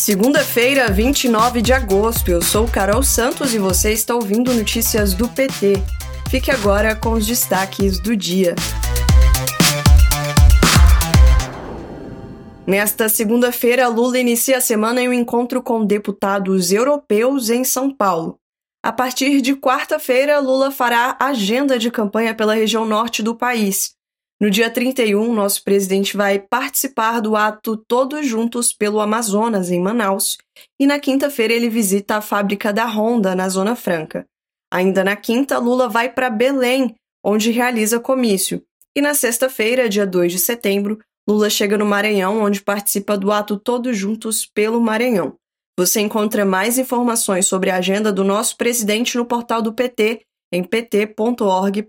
Segunda-feira, 29 de agosto. Eu sou Carol Santos e você está ouvindo notícias do PT. Fique agora com os destaques do dia. Nesta segunda-feira, Lula inicia a semana em um encontro com deputados europeus em São Paulo. A partir de quarta-feira, Lula fará agenda de campanha pela região norte do país. No dia 31, nosso presidente vai participar do ato Todos Juntos pelo Amazonas, em Manaus, e na quinta-feira ele visita a fábrica da Honda, na Zona Franca. Ainda na quinta, Lula vai para Belém, onde realiza comício. E na sexta-feira, dia 2 de setembro, Lula chega no Maranhão, onde participa do ato Todos Juntos pelo Maranhão. Você encontra mais informações sobre a agenda do nosso presidente no portal do PT, em pt.org.br.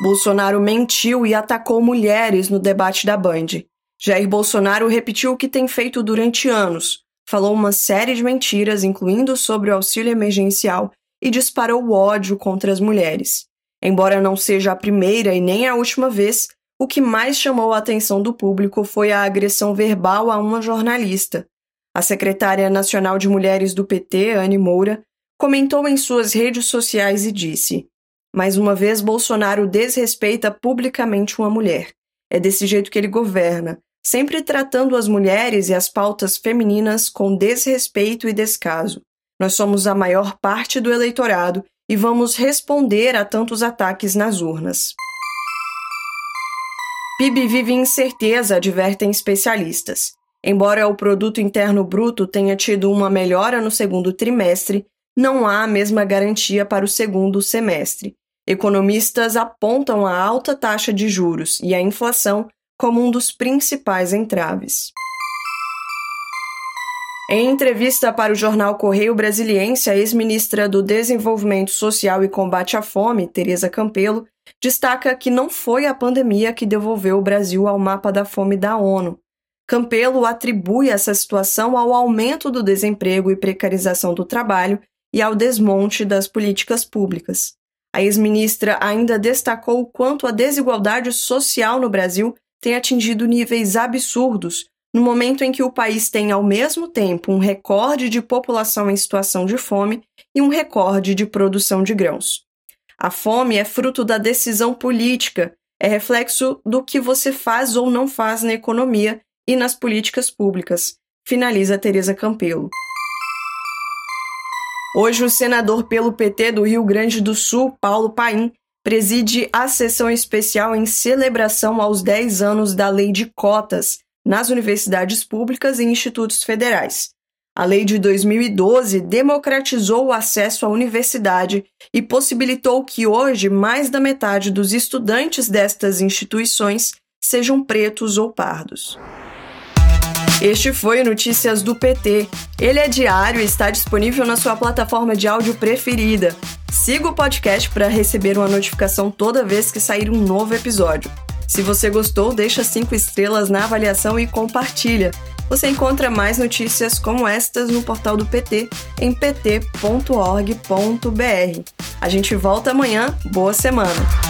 Bolsonaro mentiu e atacou mulheres no debate da Band. Jair Bolsonaro repetiu o que tem feito durante anos, falou uma série de mentiras, incluindo sobre o auxílio emergencial, e disparou o ódio contra as mulheres. Embora não seja a primeira e nem a última vez, o que mais chamou a atenção do público foi a agressão verbal a uma jornalista. A secretária nacional de mulheres do PT, Anne Moura, comentou em suas redes sociais e disse: mais uma vez, Bolsonaro desrespeita publicamente uma mulher. É desse jeito que ele governa, sempre tratando as mulheres e as pautas femininas com desrespeito e descaso. Nós somos a maior parte do eleitorado e vamos responder a tantos ataques nas urnas. PIB vive incerteza, advertem especialistas. Embora o produto interno bruto tenha tido uma melhora no segundo trimestre, não há a mesma garantia para o segundo semestre. Economistas apontam a alta taxa de juros e a inflação como um dos principais entraves. Em entrevista para o jornal Correio Brasiliense, a ex-ministra do Desenvolvimento Social e Combate à Fome, Tereza Campelo, destaca que não foi a pandemia que devolveu o Brasil ao mapa da fome da ONU. Campelo atribui essa situação ao aumento do desemprego e precarização do trabalho e ao desmonte das políticas públicas. A ex-ministra ainda destacou o quanto a desigualdade social no Brasil tem atingido níveis absurdos, no momento em que o país tem ao mesmo tempo um recorde de população em situação de fome e um recorde de produção de grãos. A fome é fruto da decisão política, é reflexo do que você faz ou não faz na economia e nas políticas públicas, finaliza Teresa Campelo. Hoje, o senador pelo PT do Rio Grande do Sul, Paulo Paim, preside a sessão especial em celebração aos 10 anos da Lei de Cotas nas universidades públicas e institutos federais. A lei de 2012 democratizou o acesso à universidade e possibilitou que hoje mais da metade dos estudantes destas instituições sejam pretos ou pardos. Este foi o Notícias do PT. Ele é diário e está disponível na sua plataforma de áudio preferida. Siga o podcast para receber uma notificação toda vez que sair um novo episódio. Se você gostou, deixa cinco estrelas na avaliação e compartilha. Você encontra mais notícias como estas no portal do PT em pt.org.br. A gente volta amanhã. Boa semana!